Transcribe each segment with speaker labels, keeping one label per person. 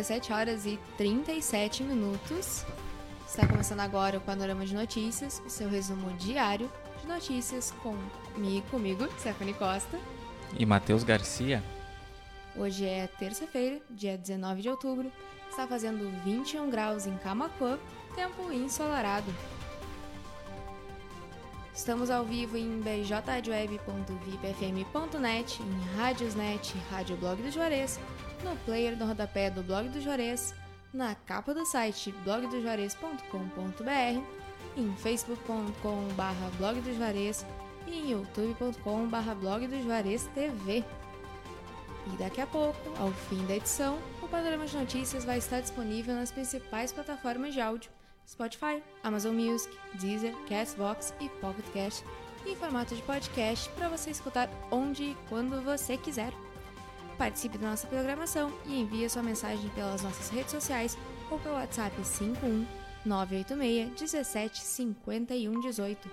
Speaker 1: Muito boa tarde, 17 horas e 37 minutos. Está começando agora o Panorama de Notícias, o seu resumo diário de notícias comigo, comigo Stephanie Costa.
Speaker 2: E Matheus Garcia.
Speaker 1: Hoje é terça-feira, dia 19 de outubro. Está fazendo 21 graus em Camacuã, tempo ensolarado. Estamos ao vivo em bjradioweb.vipfm.net, em Rádiosnet, Rádio Blog do Juarez, no player do rodapé do Blog do Juarez, na capa do site blogdojuarez.com.br, em facebook.com.br e em youtube.com.br blog do Juarez TV. E daqui a pouco, ao fim da edição, o Panorama de Notícias vai estar disponível nas principais plataformas de áudio Spotify, Amazon Music, Deezer, Castbox e Pocket Cast em formato de podcast para você escutar onde e quando você quiser. Participe da nossa programação e envie sua mensagem pelas nossas redes sociais ou pelo WhatsApp 51 986 17 51 18.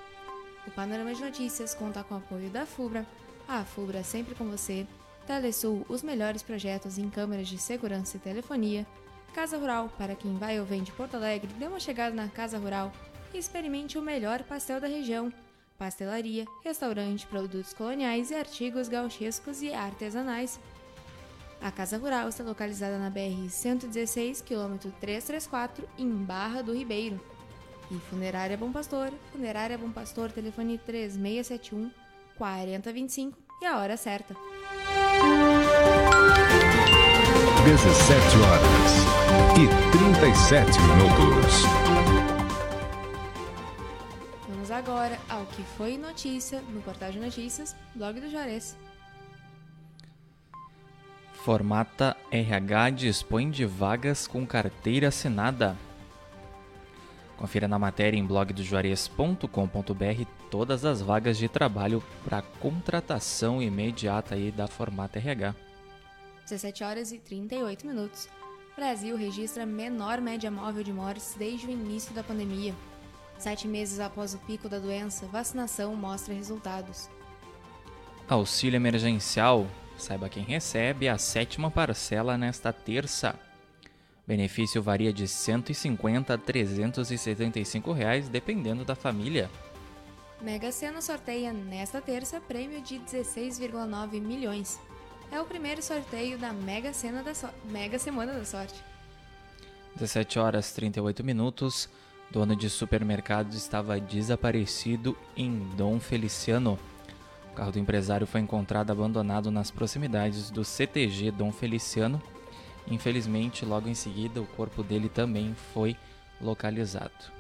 Speaker 1: O Panorama de Notícias conta com o apoio da FUBRA, a FUBRA sempre com você, Telesul, os melhores projetos em câmeras de segurança e telefonia, Casa Rural, para quem vai ou vem de Porto Alegre, dê uma chegada na Casa Rural e experimente o melhor pastel da região. Pastelaria, restaurante, produtos coloniais e artigos gauchescos e artesanais. A Casa Rural está localizada na BR 116, quilômetro 334, em Barra do Ribeiro. E Funerária Bom Pastor, Funerária Bom Pastor, telefone 3671 4025 e a hora certa.
Speaker 3: 17 horas e 37 minutos.
Speaker 1: Vamos agora ao que foi notícia no Portal de Notícias, blog do Juarez.
Speaker 2: Formata RH dispõe de vagas com carteira assinada. Confira na matéria em blogdojuarez.com.br todas as vagas de trabalho para contratação imediata aí da Formata RH.
Speaker 1: 17 horas e 38 minutos. Brasil registra menor média móvel de mortes desde o início da pandemia. Sete meses após o pico da doença, vacinação mostra resultados.
Speaker 2: Auxílio emergencial. Saiba quem recebe a sétima parcela nesta terça. Benefício varia de R$ 150 a 375 reais, dependendo da família.
Speaker 1: Mega Sena sorteia nesta terça prêmio de 16,9 milhões é o primeiro sorteio da Mega, Sena da so Mega Semana da Sorte.
Speaker 2: 17 horas 38 minutos. Dono de supermercado estava desaparecido em Dom Feliciano. Carro do empresário foi encontrado abandonado nas proximidades do CTG Dom Feliciano. Infelizmente, logo em seguida, o corpo dele também foi localizado.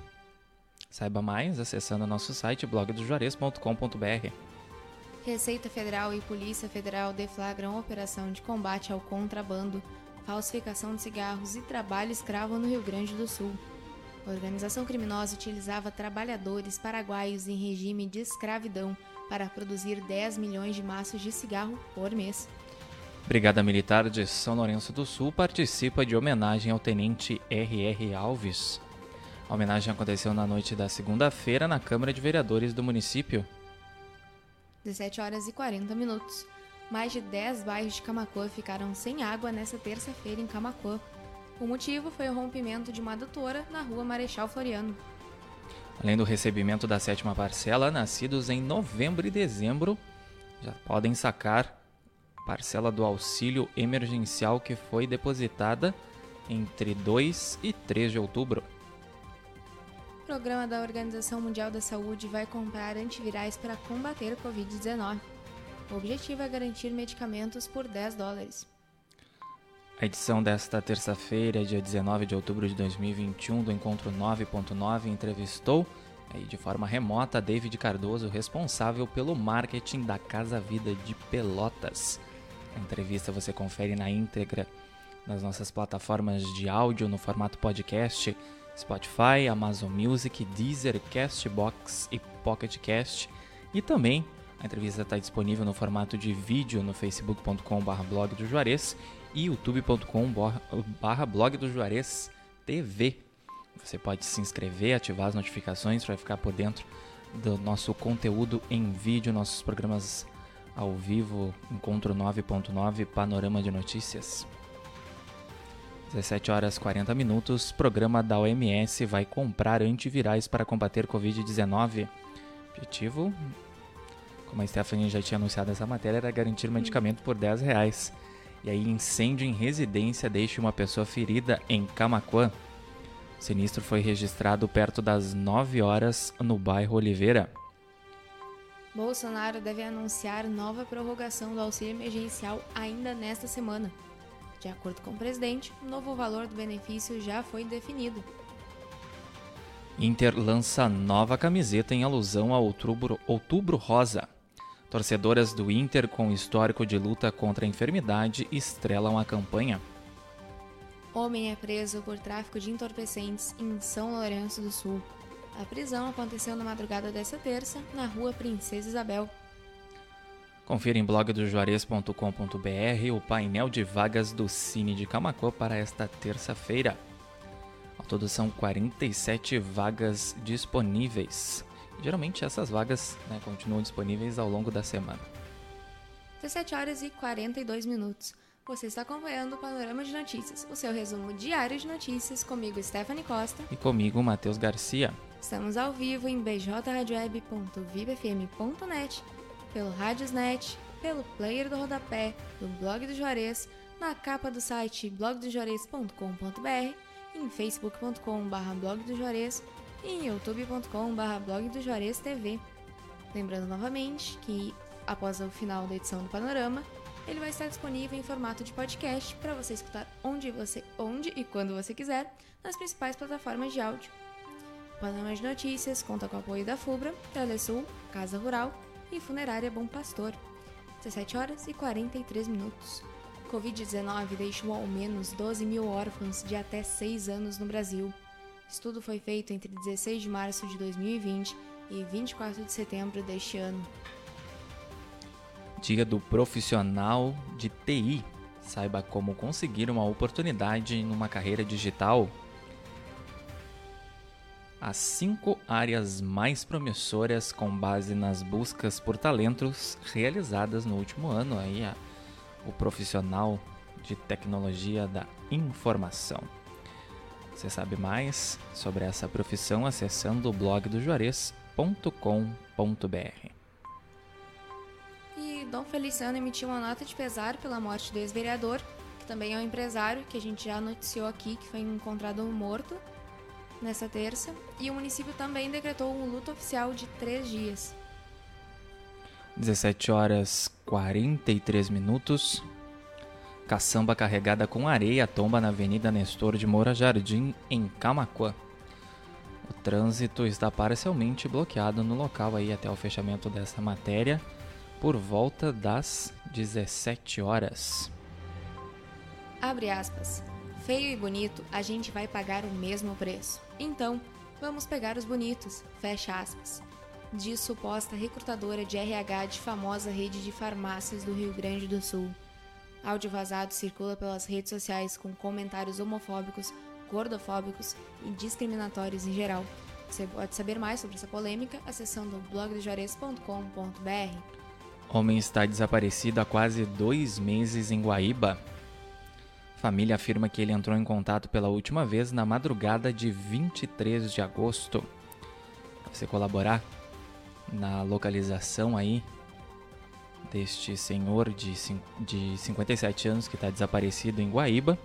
Speaker 2: Saiba mais acessando nosso site blogdojuarez.com.br.
Speaker 1: Receita Federal e Polícia Federal deflagram operação de combate ao contrabando, falsificação de cigarros e trabalho escravo no Rio Grande do Sul. A organização criminosa utilizava trabalhadores paraguaios em regime de escravidão para produzir 10 milhões de maços de cigarro por mês.
Speaker 2: Brigada Militar de São Lourenço do Sul participa de homenagem ao tenente R.R. Alves. A homenagem aconteceu na noite da segunda-feira na Câmara de Vereadores do município.
Speaker 1: 17 horas e 40 minutos. Mais de 10 bairros de Camacuã ficaram sem água nesta terça-feira em Camacuã. O motivo foi o rompimento de uma adutora na rua Marechal Floriano.
Speaker 2: Além do recebimento da sétima parcela, nascidos em novembro e dezembro já podem sacar parcela do auxílio emergencial que foi depositada entre 2 e 3 de outubro.
Speaker 1: O programa da Organização Mundial da Saúde vai comprar antivirais para combater o Covid-19. O objetivo é garantir medicamentos por 10 dólares.
Speaker 2: A edição desta terça-feira, dia 19 de outubro de 2021, do Encontro 9.9, entrevistou de forma remota David Cardoso, responsável pelo marketing da Casa Vida de Pelotas. A entrevista você confere na íntegra nas nossas plataformas de áudio no formato podcast Spotify, Amazon Music, Deezer, Castbox e Pocket Cast. E também a entrevista está disponível no formato de vídeo no facebook.com.br blog do Juarez e youtube.com.br blog do Juarez TV. Você pode se inscrever, ativar as notificações para ficar por dentro do nosso conteúdo em vídeo, nossos programas ao vivo, Encontro 9.9, Panorama de Notícias. 17 horas 40 minutos, programa da OMS vai comprar antivirais para combater Covid-19. Objetivo, como a Stephanie já tinha anunciado essa matéria, era garantir medicamento por 10 reais. E aí, incêndio em residência deixa uma pessoa ferida em Camaquã. O sinistro foi registrado perto das 9 horas no bairro Oliveira.
Speaker 1: Bolsonaro deve anunciar nova prorrogação do auxílio emergencial ainda nesta semana. De acordo com o presidente, o novo valor do benefício já foi definido.
Speaker 2: Inter lança nova camiseta em alusão a outubro, outubro Rosa. Torcedoras do Inter com histórico de luta contra a enfermidade estrelam a campanha.
Speaker 1: Homem é preso por tráfico de entorpecentes em São Lourenço do Sul. A prisão aconteceu na madrugada desta terça, na rua Princesa Isabel,
Speaker 2: Confira em blogdojuarez.com.br o painel de vagas do Cine de Camacuã para esta terça-feira. Ao todo são 47 vagas disponíveis. Geralmente essas vagas né, continuam disponíveis ao longo da semana.
Speaker 1: 17 horas e 42 minutos. Você está acompanhando o Panorama de Notícias, o seu resumo diário de notícias, comigo Stephanie Costa.
Speaker 2: E comigo Matheus Garcia.
Speaker 1: Estamos ao vivo em bjradioweb.vibfm.net pelo Radiosnet, pelo player do rodapé, do blog do Juarez, na capa do site blogdojuarez.com.br, em facebook.com.br blog do Juarez e em youtube.com.br blog do Juarez TV. Lembrando novamente que, após o final da edição do Panorama, ele vai estar disponível em formato de podcast para você escutar onde você, onde e quando você quiser, nas principais plataformas de áudio. O Panorama de Notícias conta com o apoio da FUBRA, Telesul, Casa Rural, e Funerária Bom Pastor. 17 horas e 43 minutos. Covid-19 deixou ao menos 12 mil órfãos de até 6 anos no Brasil. Estudo foi feito entre 16 de março de 2020 e 24 de setembro deste ano.
Speaker 2: Dia do Profissional de TI. Saiba como conseguir uma oportunidade numa carreira digital as cinco áreas mais promissoras com base nas buscas por talentos realizadas no último ano aí a, o profissional de tecnologia da informação. Você sabe mais sobre essa profissão acessando o blog do Juarez.com.br.
Speaker 1: E Dom Feliciano emitiu uma nota de pesar pela morte do ex-vereador, que também é um empresário, que a gente já noticiou aqui, que foi encontrado morto nesta terça, e o município também decretou um luto oficial de três dias.
Speaker 2: 17 horas 43 minutos. Caçamba carregada com areia tomba na Avenida Nestor de Moura Jardim, em Camacuã. O trânsito está parcialmente bloqueado no local aí até o fechamento dessa matéria por volta das 17 horas.
Speaker 1: Abre aspas feio e bonito, a gente vai pagar o mesmo preço. Então, vamos pegar os bonitos, fecha aspas. Diz suposta recrutadora de RH de famosa rede de farmácias do Rio Grande do Sul. Áudio vazado circula pelas redes sociais com comentários homofóbicos, gordofóbicos e discriminatórios em geral. Você pode saber mais sobre essa polêmica acessando blogdojuarez.com.br.
Speaker 2: Homem está desaparecido há quase dois meses em Guaíba. Família afirma que ele entrou em contato pela última vez na madrugada de 23 de agosto. Para você colaborar na localização aí deste senhor de, de 57 anos que está desaparecido em Guaíba,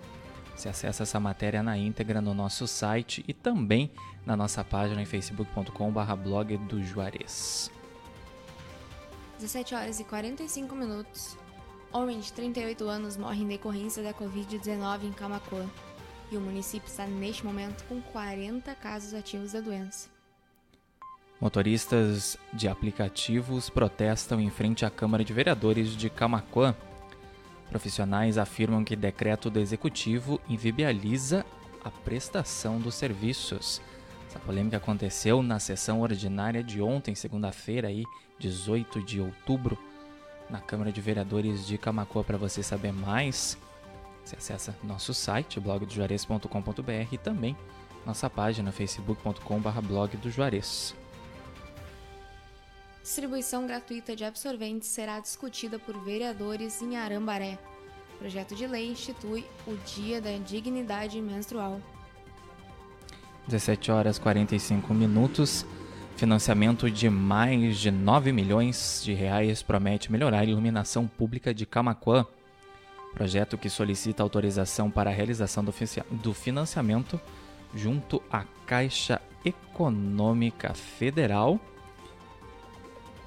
Speaker 2: você acessa essa matéria na íntegra no nosso site e também na nossa página em facebook.com.br blog do Juarez.
Speaker 1: 17 horas e 45 minutos. Homem de 38 anos morre em decorrência da Covid-19 em Camacuã. E o município está neste momento com 40 casos ativos da doença.
Speaker 2: Motoristas de aplicativos protestam em frente à Câmara de Vereadores de Camacuã. Profissionais afirmam que decreto do executivo inviabiliza a prestação dos serviços. Essa polêmica aconteceu na sessão ordinária de ontem, segunda-feira, aí, 18 de outubro na Câmara de Vereadores de Camacoa para você saber mais. Você acessa nosso site, blogdojuarez.com.br e também nossa página facebook.com.br blog do Juarez.
Speaker 1: Distribuição gratuita de absorventes será discutida por vereadores em Arambaré. Projeto de lei institui o Dia da Dignidade Menstrual.
Speaker 2: 17 horas 45 minutos. Financiamento de mais de 9 milhões de reais promete melhorar a iluminação pública de Camaquã. Projeto que solicita autorização para a realização do financiamento junto à Caixa Econômica Federal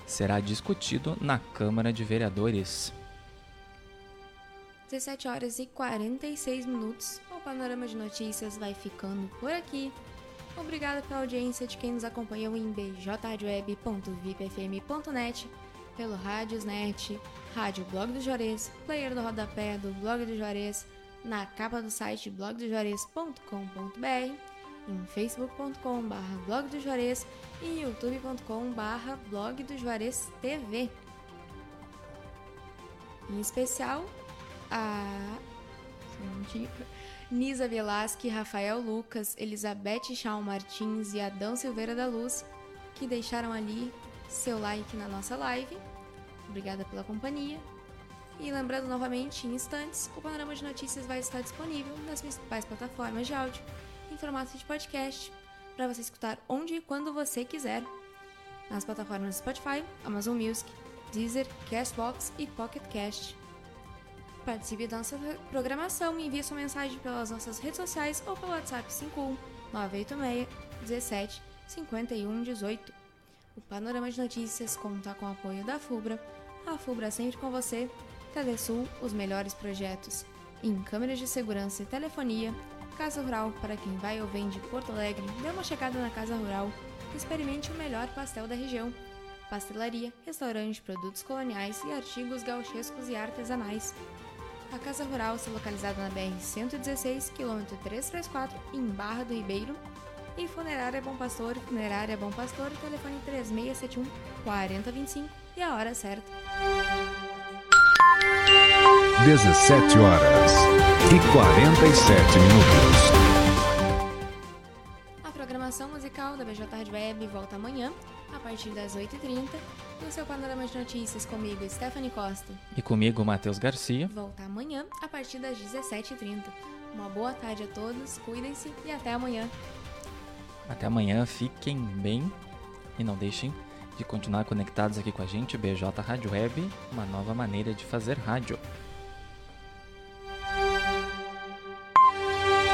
Speaker 2: será discutido na Câmara de Vereadores.
Speaker 1: 17 horas e 46 minutos. O Panorama de Notícias vai ficando por aqui. Obrigada pela audiência de quem nos acompanhou em bjradioweb.vipfm.net, pelo Rádiosnet, Rádio Blog do Juarez, player do rodapé do Blog do Juarez, na capa do site blogdojuarez.com.br, em facebook.com.br blog do Juarez e youtube.com.br blog do Juarez TV. Em especial, a Nisa Velasque, Rafael Lucas, Elizabeth Chão Martins e Adão Silveira da Luz, que deixaram ali seu like na nossa live. Obrigada pela companhia. E lembrando novamente, em instantes, o Panorama de Notícias vai estar disponível nas principais plataformas de áudio, em formato de podcast, para você escutar onde e quando você quiser. Nas plataformas Spotify, Amazon Music, Deezer, Castbox e Pocket Cast. Participe da nossa programação e envie sua mensagem pelas nossas redes sociais ou pelo WhatsApp 51 986 17 51 18. O Panorama de Notícias conta com o apoio da FUBRA, a FUBRA sempre com você, Telesul, os melhores projetos, em câmeras de segurança e telefonia, Casa Rural para quem vai ou vem de Porto Alegre, dê uma checada na Casa Rural, experimente o melhor pastel da região, pastelaria, restaurante, produtos coloniais e artigos gauchescos e artesanais. A Casa Rural está localizada na BR-116, quilômetro 334, em Barra do Ribeiro. E Funerária Bom Pastor, Funerária Bom Pastor, telefone 3671 4025 e a hora certa.
Speaker 3: 17 horas e 47 minutos.
Speaker 1: A programação musical da BJ Rádio Web volta amanhã, a partir das 8h30. E o seu panorama de notícias comigo, Stephanie Costa.
Speaker 2: E comigo, Matheus Garcia.
Speaker 1: Volta amanhã, a partir das 17h30. Uma boa tarde a todos, cuidem-se e até amanhã.
Speaker 2: Até amanhã, fiquem bem e não deixem de continuar conectados aqui com a gente, BJ Rádio Web, uma nova maneira de fazer rádio.